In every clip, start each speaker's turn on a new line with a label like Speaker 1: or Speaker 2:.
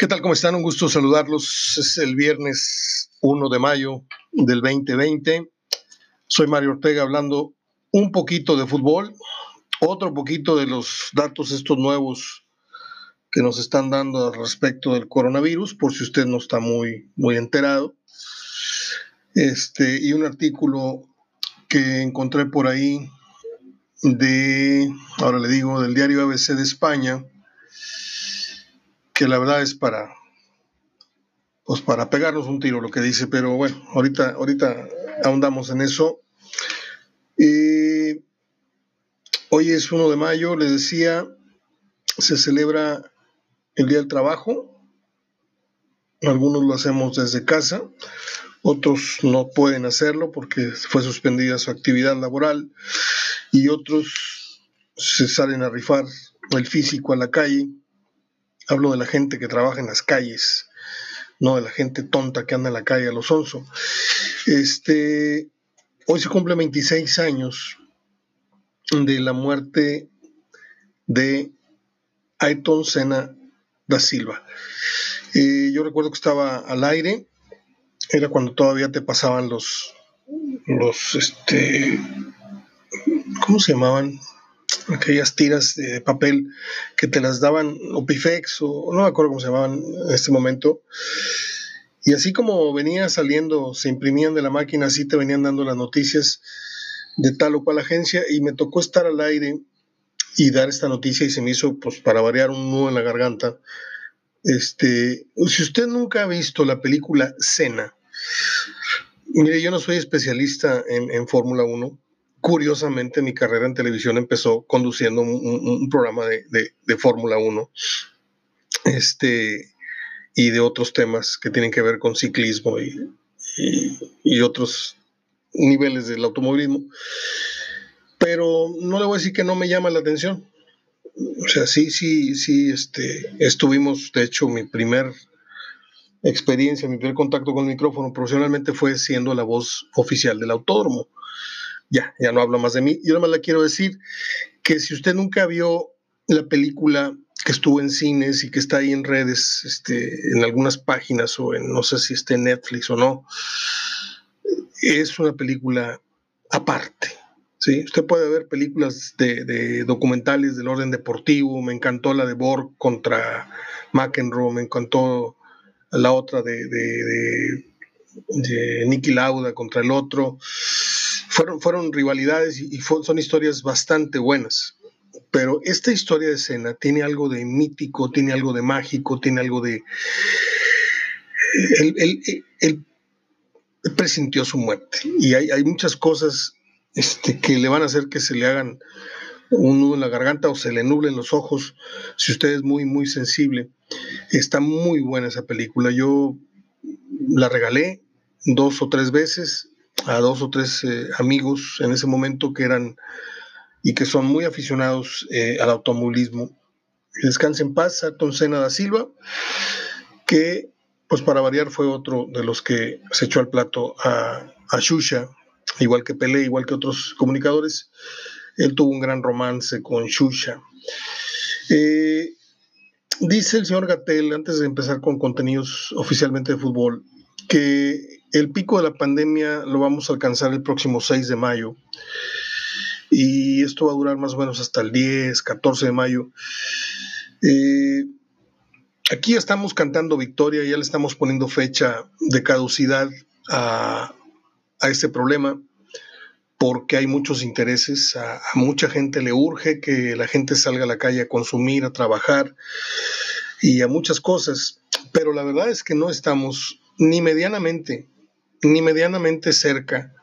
Speaker 1: ¿Qué tal? ¿Cómo están? Un gusto saludarlos. Es el viernes 1 de mayo del 2020. Soy Mario Ortega hablando un poquito de fútbol, otro poquito de los datos estos nuevos que nos están dando al respecto del coronavirus, por si usted no está muy, muy enterado. Este, y un artículo que encontré por ahí de, ahora le digo, del diario ABC de España, que la verdad es para, pues para pegarnos un tiro lo que dice, pero bueno, ahorita, ahorita ahondamos en eso. hoy es 1 de mayo, les decía, se celebra el Día del Trabajo. Algunos lo hacemos desde casa, otros no pueden hacerlo porque fue suspendida su actividad laboral y otros se salen a rifar el físico a la calle Hablo de la gente que trabaja en las calles, no de la gente tonta que anda en la calle a los onzo. Este, hoy se cumple 26 años de la muerte de Ayrton Senna da Silva. Eh, yo recuerdo que estaba al aire, era cuando todavía te pasaban los, los, este, ¿cómo se llamaban? Aquellas tiras de papel que te las daban Opifex o no me acuerdo cómo se llamaban en este momento. Y así como venía saliendo, se imprimían de la máquina, así te venían dando las noticias de tal o cual agencia y me tocó estar al aire y dar esta noticia y se me hizo, pues para variar, un nudo en la garganta. Este, si usted nunca ha visto la película Cena, mire, yo no soy especialista en, en Fórmula 1, curiosamente mi carrera en televisión empezó conduciendo un, programa de, Fórmula 1 este, y de otros temas que tienen que ver con ciclismo y, otros niveles del automovilismo. Pero no le voy a decir que no me llama la atención. O sea, sí, sí, sí, este, estuvimos, de hecho, mi primer experiencia, mi primer contacto con el micrófono profesionalmente fue siendo la voz oficial del autódromo ya, ya no hablo más de mí. Yo nada más le quiero decir que si usted nunca vio la película que estuvo en cines y que está ahí en redes, este, en algunas páginas o en no sé si esté en Netflix o no, es una película aparte. ¿sí? Usted puede ver películas de, documentales del orden deportivo, me encantó la de Borg contra McEnroe, me encantó la otra de, Nicky Lauda contra el otro fueron, rivalidades y, son historias bastante buenas. Pero esta historia de escena tiene algo de mítico, tiene algo de mágico, tiene algo de... Él, presintió su muerte y hay, muchas cosas este, que le van a hacer que se le hagan un nudo en la garganta o se le nublen los ojos si usted es muy, muy sensible. Está muy buena esa película. Yo la regalé dos o tres veces a dos o tres eh, amigos en ese momento que eran y que son muy aficionados eh, al automovilismo. Descanse en paz, Ayrton Senna da Silva, que pues para variar fue otro de los que se echó al plato a, a igual que Pelé, igual que otros comunicadores. Él tuvo un gran romance con Shusha. Eh, dice el señor Gatel, antes de empezar con contenidos oficialmente de fútbol, que el pico de la pandemia lo vamos a alcanzar el próximo 6 de mayo y esto va a durar más o menos hasta el 10, 14 de mayo. Eh, aquí estamos cantando victoria, ya le estamos poniendo fecha de caducidad a, este problema porque hay muchos intereses, a, a, mucha gente le urge que la gente salga a la calle a consumir, a trabajar y a muchas cosas, pero la verdad es que no estamos ni medianamente ni medianamente cerca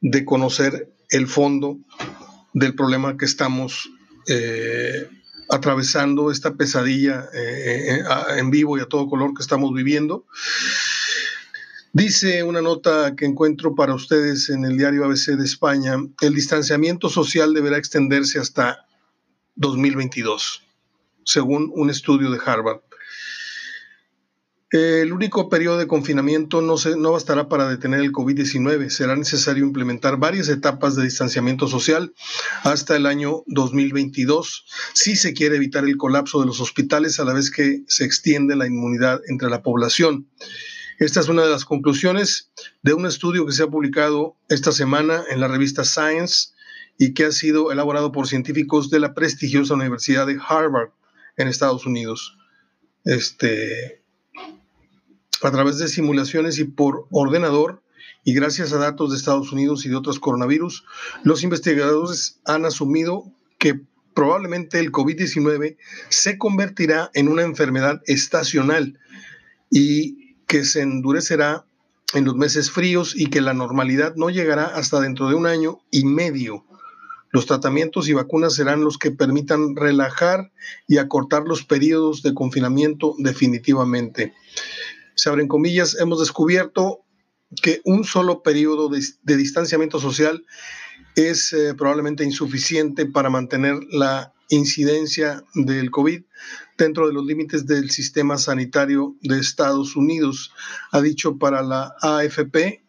Speaker 1: de conocer el fondo del problema que estamos eh, atravesando, esta pesadilla eh, eh, en vivo y a todo color que estamos viviendo. Dice una nota que encuentro para ustedes en el diario ABC de España, el distanciamiento social deberá extenderse hasta 2022, según un estudio de Harvard. El único periodo de confinamiento no, se, no bastará para detener el COVID-19. Será necesario implementar varias etapas de distanciamiento social hasta el año 2022 si se quiere evitar el colapso de los hospitales a la vez que se extiende la inmunidad entre la población. Esta es una de las conclusiones de un estudio que se ha publicado esta semana en la revista Science y que ha sido elaborado por científicos de la prestigiosa Universidad de Harvard en Estados Unidos. Este, a través de simulaciones y por ordenador, y gracias a datos de Estados Unidos y de otros coronavirus, los investigadores han asumido que probablemente el COVID-19 se convertirá en una enfermedad estacional y que se endurecerá en los meses fríos y que la normalidad no llegará hasta dentro de un año y medio. Los tratamientos y vacunas serán los que permitan relajar y acortar los periodos de confinamiento definitivamente se abren comillas, hemos descubierto que un solo periodo de, distanciamiento social es eh, probablemente insuficiente para mantener la incidencia del COVID dentro de los límites del sistema sanitario de Estados Unidos, ha dicho para la AFP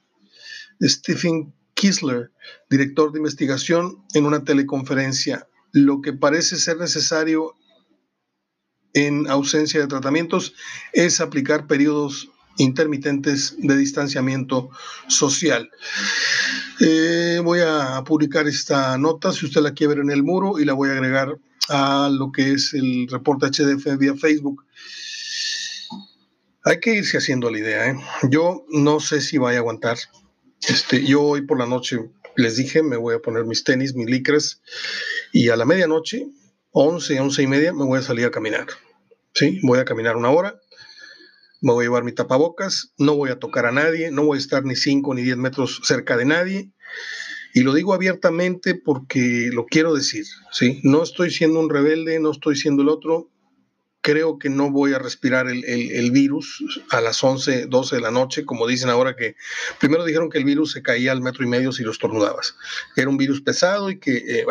Speaker 1: Stephen Kisler, director de investigación, en una teleconferencia. Lo que parece ser necesario en ausencia de tratamientos es aplicar periodos intermitentes de distanciamiento social. Eh, voy a publicar esta nota, si usted la quiere ver en el muro, y la voy a agregar a lo que es el reporte HDF vía Facebook. Hay que irse haciendo la idea. ¿eh? Yo no sé si vaya a aguantar. Este, yo hoy por la noche les dije, me voy a poner mis tenis, mis licras, y a la medianoche 11, 11 y media, me voy a salir a caminar. ¿sí? Voy a caminar una hora, me voy a llevar mi tapabocas, no voy a tocar a nadie, no voy a estar ni 5 ni 10 metros cerca de nadie. Y lo digo abiertamente porque lo quiero decir, ¿sí? No estoy siendo un rebelde, no estoy siendo el otro, creo que no voy a respirar el, virus a las 11, 12 de la noche, como dicen ahora que primero dijeron que el virus se caía al metro y medio si lo estornudabas, era un virus pesado y que eh,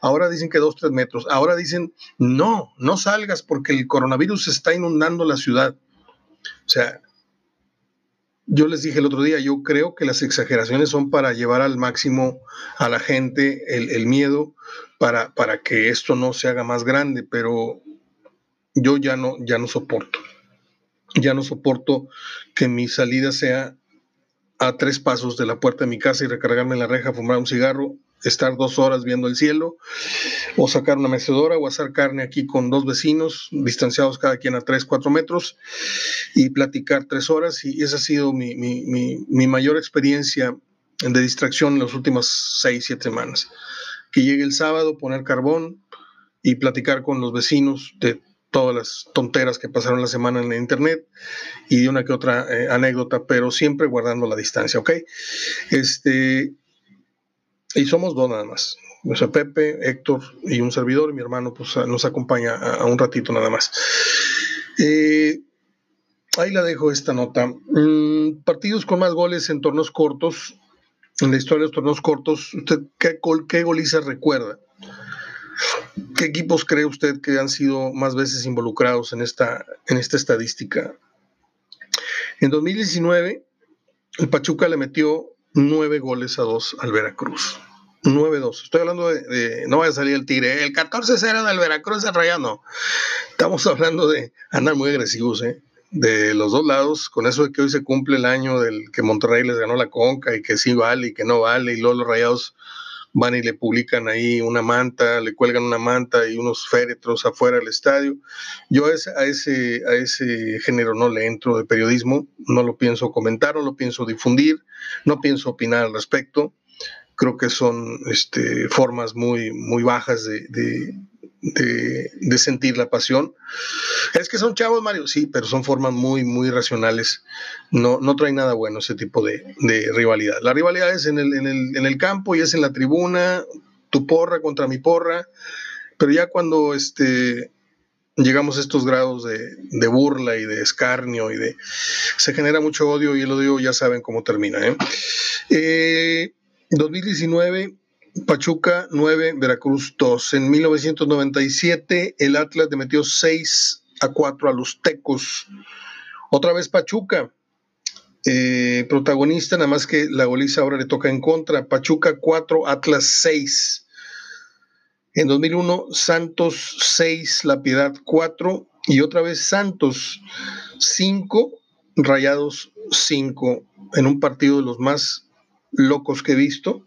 Speaker 1: ahora dicen que dos, tres metros, ahora dicen no, no salgas porque el coronavirus está inundando la ciudad. O sea, yo les dije el otro día, yo creo que las exageraciones son para llevar al máximo a la gente el, el miedo para, para que esto no se haga más grande, pero yo ya no, ya no soporto. Ya no soporto que mi salida sea a tres pasos de la puerta de mi casa y recargarme en la reja, fumar un cigarro, estar dos horas viendo el cielo, o sacar una mecedora o hacer carne aquí con dos vecinos, distanciados cada quien a tres, cuatro metros, y platicar tres horas. Y esa ha sido mi, mi mayor experiencia de distracción en las últimas seis, siete semanas. Que llegue el sábado, poner carbón y platicar con los vecinos de todas las tonteras que pasaron la semana en internet y de una que otra eh, anécdota, pero siempre guardando la distancia, ¿ok? Este, y somos dos nada más. O Pepe, Héctor y un servidor, mi hermano, pues nos acompaña a, un ratito nada más. Eh, ahí la dejo esta nota. Mm, partidos con más goles en torneos cortos, en la historia de los torneos cortos, ¿usted qué, qué goliza recuerda? ¿Qué equipos cree usted que han sido más veces involucrados en esta, en esta estadística? En 2019, el Pachuca le metió nueve goles a dos al Veracruz. 9-2. Estoy hablando de, no vaya a salir el Tigre, el 14-0 del Veracruz el Rayano. Estamos hablando de andar muy agresivos, ¿eh? De los dos lados, con eso de que hoy se cumple el año del que Monterrey les ganó la conca y que sí vale y que no vale, y luego los rayados van y le publican ahí una manta, le cuelgan una manta y unos féretros afuera del estadio. Yo a ese, a ese, género no le entro de periodismo, no lo pienso comentar, no lo pienso difundir, no pienso opinar al respecto. Creo que son este, formas muy, muy bajas de, sentir la pasión. Es que son chavos, Mario, sí, pero son formas muy, muy racionales. No, no trae nada bueno ese tipo de, rivalidad. La rivalidad es en el, en, el, en el, campo y es en la tribuna, tu porra contra mi porra, pero ya cuando este, llegamos a estos grados de, de, burla y de escarnio y de... Se genera mucho odio y el odio ya saben cómo termina. ¿eh? Eh, 2019 Pachuca 9, Veracruz 2. En 1997 el Atlas le metió 6 a 4 a los Tecos. Otra vez Pachuca, eh, protagonista, nada más que la goliza ahora le toca en contra. Pachuca 4, Atlas 6. En 2001, Santos 6, La Piedad 4 y otra vez Santos 5, Rayados 5, en un partido de los más locos que he visto.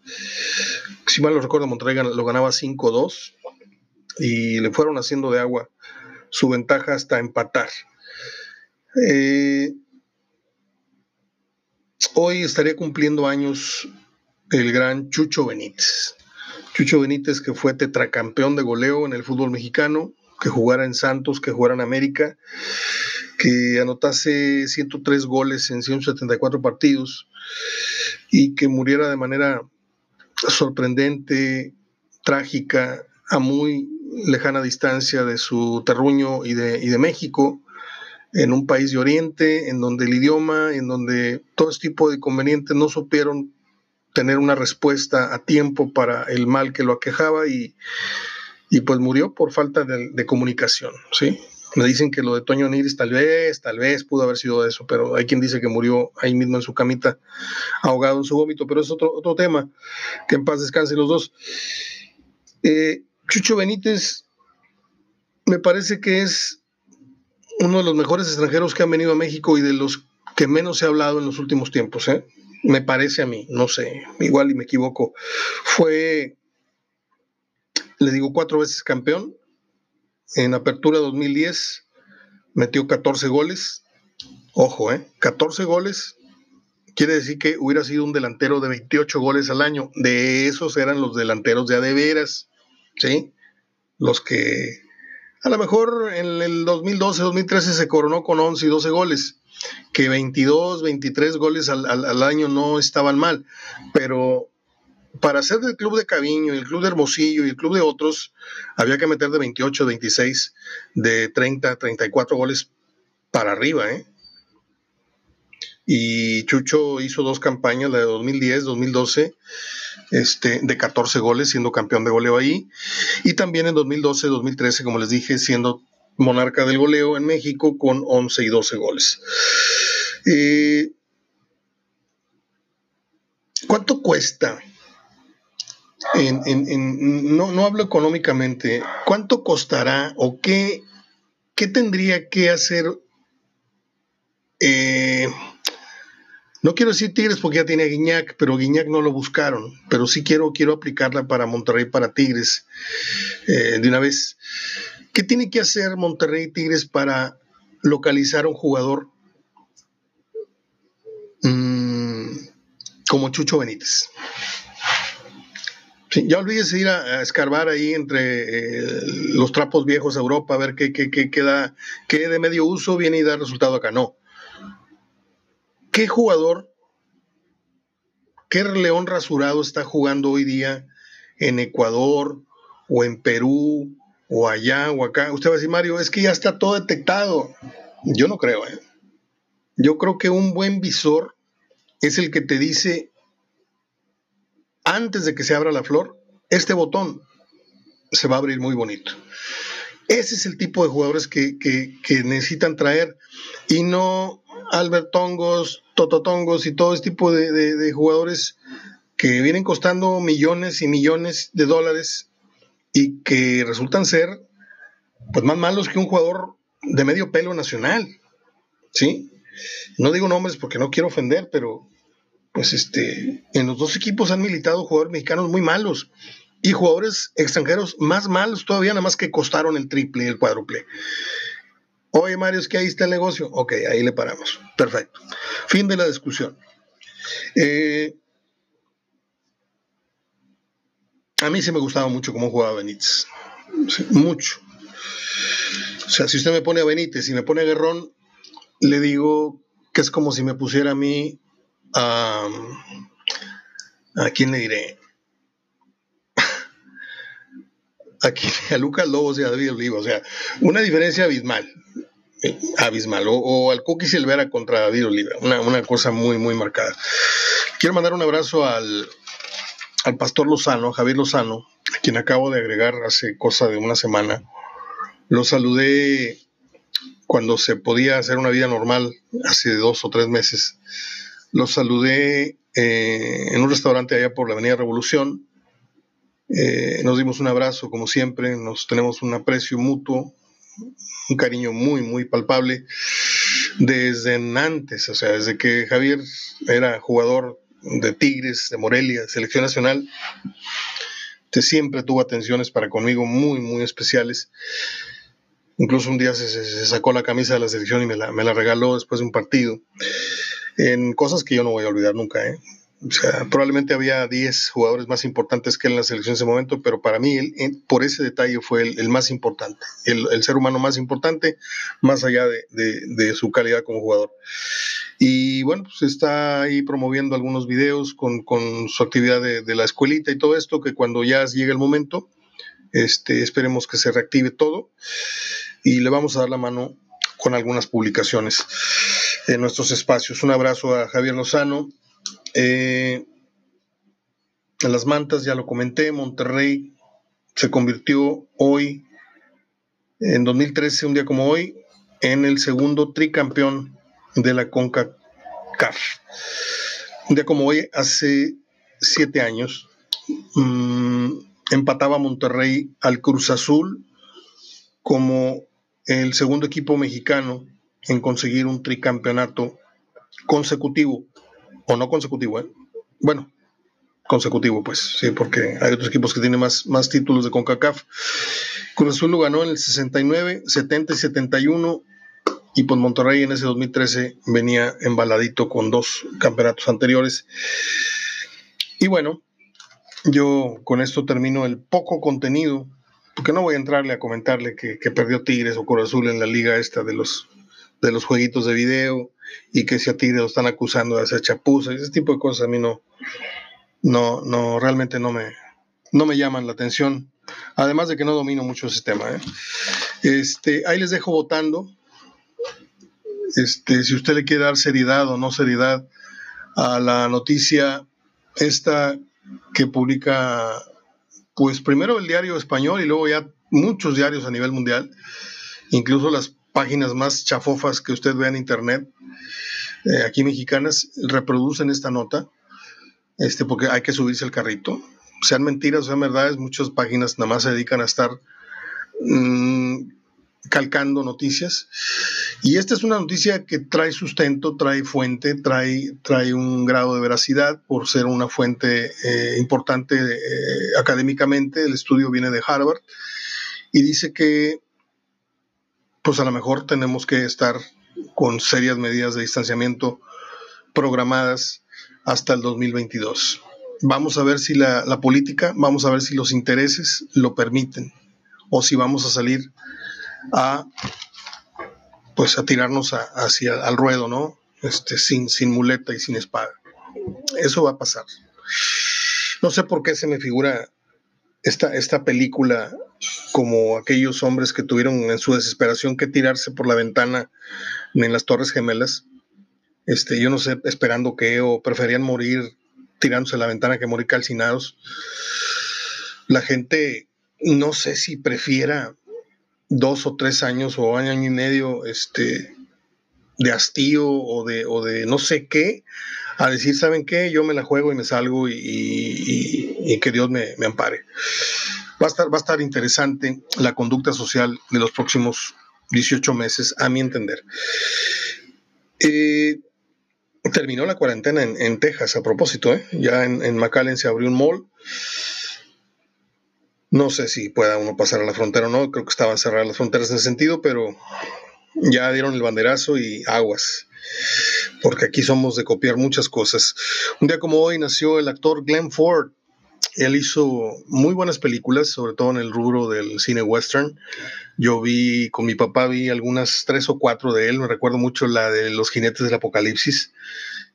Speaker 1: Si mal lo recuerdo, Monterrey lo ganaba 5-2 y le fueron haciendo de agua su ventaja hasta empatar. Eh, hoy estaría cumpliendo años el gran Chucho Benítez. Chucho Benítez que fue tetracampeón de goleo en el fútbol mexicano, que jugara en Santos, que jugara en América, que anotase 103 goles en 174 partidos y que muriera de manera sorprendente, trágica, a muy lejana distancia de su terruño y de, y de México, en un país de Oriente, en donde el idioma, en donde todo este tipo de inconvenientes no supieron tener una respuesta a tiempo para el mal que lo aquejaba y, y pues murió por falta de, comunicación, ¿sí? Me dicen que lo de Toño Nigris tal vez, tal vez pudo haber sido eso, pero hay quien dice que murió ahí mismo en su camita, ahogado en su vómito, pero es otro, otro tema, que en paz descansen los dos. Eh, Chucho Benítez me parece que es uno de los mejores extranjeros que han venido a México y de los que menos se ha hablado en los últimos tiempos, ¿eh? me parece a mí, no sé, igual y me equivoco. Fue, le digo, cuatro veces campeón. En Apertura 2010 metió 14 goles. Ojo, ¿eh? 14 goles. Quiere decir que hubiera sido un delantero de 28 goles al año. De esos eran los delanteros de adeveras. ¿sí? Los que a lo mejor en el 2012-2013 se coronó con 11 y 12 goles, que 22, 23 goles al, año no estaban mal, pero para ser del club de Caviño, el club de Hermosillo y el club de otros, había que meter de 28, 26, de 30, 34 goles para arriba, ¿eh? y Chucho hizo dos campañas, la de 2010, 2012, este, de 14 goles, siendo campeón de goleo ahí, y también en 2012, 2013, como les dije, siendo monarca del goleo en México con 11 y 12 goles. Eh, ¿Cuánto cuesta? No, hablo económicamente, ¿cuánto costará o qué, qué tendría que hacer eh, no quiero decir Tigres porque ya tiene a Guiñac, pero Guiñac no lo buscaron. Pero sí quiero, quiero aplicarla para Monterrey, para Tigres, eh, de una vez. ¿Qué tiene que hacer Monterrey Tigres para localizar a un jugador mm, como Chucho Benítez? Ya olvídese ir a, escarbar ahí entre eh, los trapos viejos a Europa, a ver qué, qué, qué, queda, qué de medio uso viene y da resultado acá. No ¿Qué jugador, qué león rasurado está jugando hoy día en Ecuador o en Perú o allá o acá? Usted va a decir, Mario, es que ya está todo detectado. Yo no creo. ¿eh? Yo creo que un buen visor es el que te dice, antes de que se abra la flor, este botón se va a abrir muy bonito. Ese es el tipo de jugadores que, que necesitan traer y no Albertongos, Tototongos y todo este tipo de, jugadores que vienen costando millones y millones de dólares y que resultan ser pues más malos que un jugador de medio pelo nacional. ¿Sí? No digo nombres porque no quiero ofender, pero pues este, en los dos equipos han militado jugadores mexicanos muy malos y jugadores extranjeros más malos todavía, nada más que costaron el triple y el cuádruple. Oye, Mario, es que ahí está el negocio. Ok, ahí le paramos. Perfecto. Fin de la discusión. Eh, a mí se me gustaba mucho cómo jugaba Benítez. mucho. O sea, si usted me pone a Benítez y me pone a Guerrón, le digo que es como si me pusiera a mí a. ¿A quién le diré? Aquí a Lucas Lobos y a David Oliva. O sea, una diferencia abismal. Eh, abismal. O, al Cookie Silvera contra David Oliva. Una, cosa muy, muy marcada. Quiero mandar un abrazo al, al pastor Lozano, Javier Lozano, a quien acabo de agregar hace cosa de una semana. Lo saludé cuando se podía hacer una vida normal hace dos o tres meses. Los saludé eh, en un restaurante allá por la Avenida Revolución. Eh, nos dimos un abrazo, como siempre, nos tenemos un aprecio mutuo, un cariño muy, muy palpable desde antes, o sea, desde que Javier era jugador de Tigres, de Morelia, selección nacional, te siempre tuvo atenciones para conmigo muy, muy especiales. Incluso un día se, sacó la camisa de la selección y me la, me la regaló después de un partido. En cosas que yo no voy a olvidar nunca, ¿eh? O sea, probablemente había 10 jugadores más importantes que él en la selección en ese momento, pero para mí, él, por ese detalle, fue el, más importante, el, ser humano más importante, más allá de, su calidad como jugador. Y bueno, pues está ahí promoviendo algunos videos con, su actividad de, la escuelita y todo esto, que cuando ya llegue el momento, este, esperemos que se reactive todo y le vamos a dar la mano con algunas publicaciones nuestros espacios. Un abrazo a Javier Lozano, eh, las mantas, ya lo comenté, Monterrey se convirtió hoy, en 2013, un día como hoy, en el segundo tricampeón de la CONCACAF. Un día como hoy, hace siete años, mmm, empataba Monterrey al Cruz Azul como el segundo equipo mexicano en conseguir un tricampeonato consecutivo o no consecutivo, ¿eh? bueno, consecutivo, pues, sí, porque hay otros equipos que tienen más, más títulos de CONCACAF. Cruz Azul lo ganó en el 69, 70 y 71, y pues Monterrey en ese 2013 venía embaladito con dos campeonatos anteriores. Y bueno, yo con esto termino el poco contenido, porque no voy a entrarle a comentarle que, que perdió Tigres o Cruz Azul en la liga esta de los, de los jueguitos de video, y que si a Tigre lo están acusando de hacer chapuza, ese tipo de cosas a mí no, no, no, realmente no me, no me llaman la atención. Además de que no domino mucho ese tema. ¿eh? Este, ahí les dejo votando. Este, si usted le quiere dar seriedad o no seriedad a la noticia esta que publica, pues primero el diario español y luego ya muchos diarios a nivel mundial, incluso las páginas más chafofas que usted vea en internet, eh, aquí mexicanas reproducen esta nota, este, porque hay que subirse el carrito. Sean mentiras sean verdades, muchas páginas nada más se dedican a estar mm, calcando noticias. Y esta es una noticia que trae sustento, trae fuente, trae, trae un grado de veracidad por ser una fuente eh, importante eh, académicamente. El estudio viene de Harvard y dice que pues a lo mejor tenemos que estar con serias medidas de distanciamiento programadas hasta el 2022. Vamos a ver si la, política, vamos a ver si los intereses lo permiten o si vamos a salir a pues a tirarnos hacia al ruedo, ¿no? Este, sin, sin muleta y sin espada. Eso va a pasar. No sé por qué se me figura esta, esta película como aquellos hombres que tuvieron en su desesperación que tirarse por la ventana en las Torres Gemelas. Este, yo no sé, esperando que o preferían morir tirándose a la ventana que morir calcinados. La gente, no sé si prefiera dos o tres años o año, y medio este, de hastío o de, o de no sé qué, a decir, ¿saben qué? Yo me la juego y me salgo y, que Dios me, me, ampare. Va a, estar, va a estar interesante la conducta social de los próximos 18 meses, a mi entender. Eh, terminó la cuarentena en, Texas, a propósito, ¿eh? ya en, en, McAllen se abrió un mall. No sé si pueda uno pasar a la frontera o no, creo que estaban cerradas las fronteras en ese sentido, pero ya dieron el banderazo y aguas, porque aquí somos de copiar muchas cosas. Un día como hoy nació el actor Glenn Ford. Él hizo muy buenas películas, sobre todo en el rubro del cine western. Yo vi, con mi papá vi algunas tres o cuatro de él, me recuerdo mucho la de Los jinetes del apocalipsis,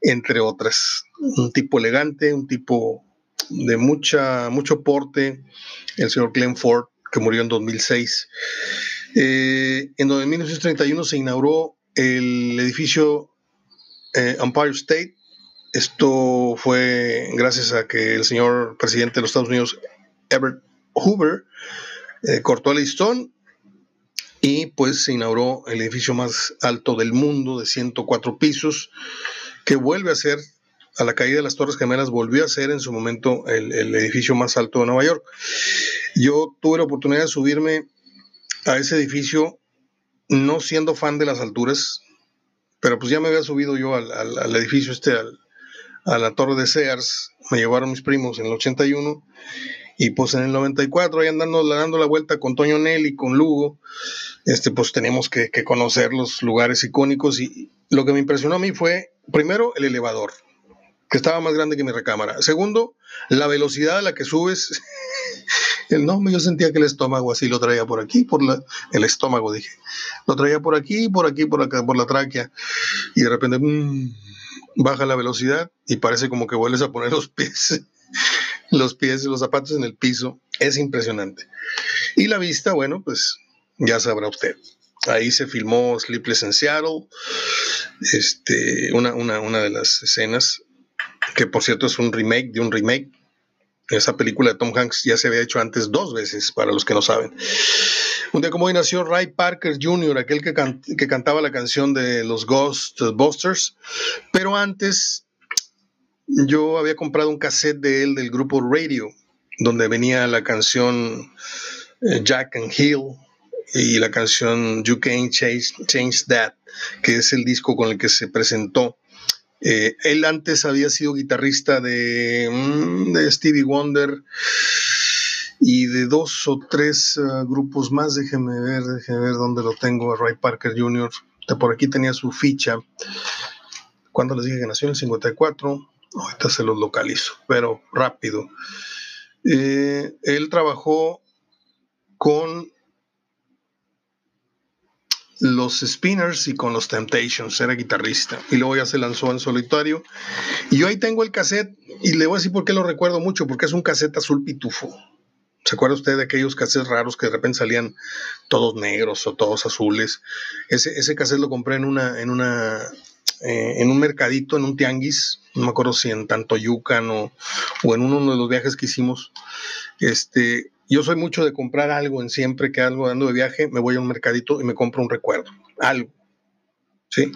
Speaker 1: entre otras. Un tipo elegante, un tipo de mucha, mucho porte, el señor Glenn Ford, que murió en 2006. Eh, en 1931 se inauguró el edificio eh, Empire State. Esto fue gracias a que el señor presidente de los Estados Unidos, Everett Hoover, eh, cortó el listón y pues se inauguró el edificio más alto del mundo de 104 pisos, que vuelve a ser, a la caída de las Torres Gemelas, volvió a ser en su momento el, edificio más alto de Nueva York. Yo tuve la oportunidad de subirme a ese edificio, no siendo fan de las alturas, pero pues ya me había subido yo al, al, edificio este, a la torre de Sears, me llevaron mis primos en el 81 y pues en el 94, ahí andando dando la vuelta con Toño Nelly, con Lugo, este, pues tenemos que, que, conocer los lugares icónicos. Y lo que me impresionó a mí fue, primero, el elevador, que estaba más grande que mi recámara. Segundo, la velocidad a la que subes. el no, yo sentía que el estómago así lo traía por aquí, por la, el estómago, dije. Lo traía por aquí, por aquí, por acá, por la tráquea. Y de repente, mmm, baja la velocidad y parece como que vuelves a poner los pies los pies los zapatos en el piso. Es impresionante. Y la vista, bueno, pues ya sabrá usted. Ahí se filmó Sleepless in Seattle, este, una, una, una de las escenas, que por cierto es un remake de un remake. Esa película de Tom Hanks ya se había hecho antes dos veces, para los que no saben. Un día como hoy nació Ray Parker Jr., aquel que, que cantaba la canción de los Ghostbusters, pero antes yo había comprado un cassette de él del grupo Radio, donde venía la canción eh, Jack and Hill y la canción You Can't Change, That, que es el disco con el que se presentó. Eh, él antes había sido guitarrista de, mm, de, Stevie Wonder y de dos o tres uh, grupos más. Déjeme ver, déjeme ver dónde lo tengo. Ray Parker Jr. Por aquí tenía su ficha. Cuando les dije que nació en el 54, ahorita se los localizo, pero rápido. Eh, él trabajó con los Spinners y con los Temptations, era guitarrista. Y luego ya se lanzó en solitario. Y yo ahí tengo el cassette y le voy a decir por qué lo recuerdo mucho, porque es un cassette azul pitufo. ¿Se acuerda usted de aquellos cassettes raros que de repente salían todos negros o todos azules? Ese, ese cassette lo compré en una, en una, eh, en un mercadito, en un tianguis, no me acuerdo si en Tantoyucan o, o en uno de los viajes que hicimos. Este, yo soy mucho de comprar algo en siempre que algo dando de viaje, me voy a un mercadito y me compro un recuerdo, algo. ¿Sí?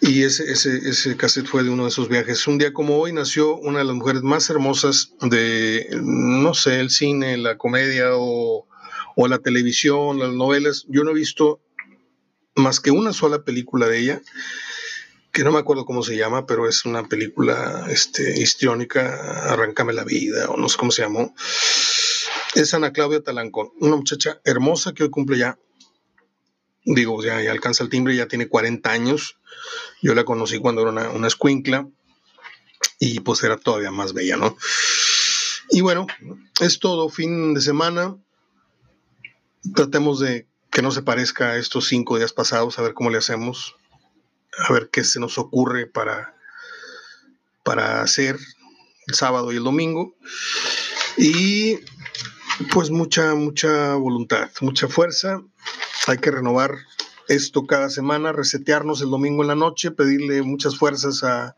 Speaker 1: Y ese, ese, ese cassette fue de uno de esos viajes. Un día como hoy nació una de las mujeres más hermosas de, no sé, el cine, la comedia o, o la televisión, las novelas. Yo no he visto más que una sola película de ella que no me acuerdo cómo se llama, pero es una película este, histriónica, Arráncame la vida, o no sé cómo se llamó. Es Ana Claudia Talancón, una muchacha hermosa que hoy cumple ya, digo, ya, alcanza el timbre, ya tiene 40 años. Yo la conocí cuando era una, una escuincla y pues era todavía más bella, ¿no? Y bueno, es todo, fin de semana. Tratemos de que no se parezca a estos cinco días pasados, a ver cómo le hacemos a ver qué se nos ocurre para, para hacer el sábado y el domingo. Y pues mucha, mucha voluntad, mucha fuerza. Hay que renovar esto cada semana, resetearnos el domingo en la noche, pedirle muchas fuerzas a,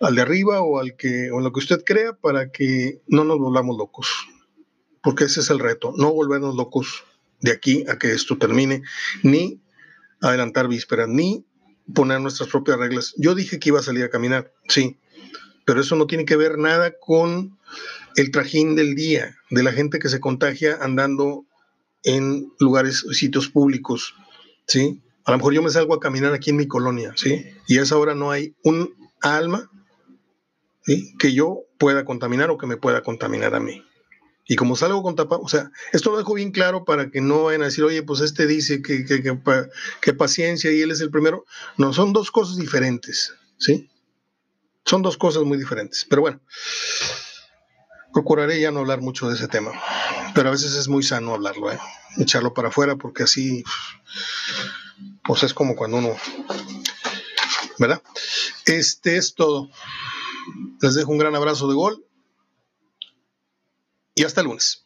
Speaker 1: al de arriba o al que o lo que usted crea para que no nos volvamos locos. Porque ese es el reto, no volvernos locos de aquí a que esto termine, ni adelantar vísperas, ni poner nuestras propias reglas. Yo dije que iba a salir a caminar, sí, pero eso no tiene que ver nada con el trajín del día, de la gente que se contagia andando en lugares, sitios públicos, ¿sí? A lo mejor yo me salgo a caminar aquí en mi colonia, ¿sí? Y a esa hora no hay un alma ¿sí? que yo pueda contaminar o que me pueda contaminar a mí. Y como salgo con tapa, o sea, esto lo dejo bien claro para que no vayan a decir, oye, pues este dice que, que, que, paciencia y él es el primero. No, son dos cosas diferentes, ¿sí? Son dos cosas muy diferentes. Pero bueno, procuraré ya no hablar mucho de ese tema. Pero a veces es muy sano hablarlo, ¿eh? Echarlo para afuera porque así, pues es como cuando uno, ¿verdad? Este es todo. Les dejo un gran abrazo de gol y hasta el lunes.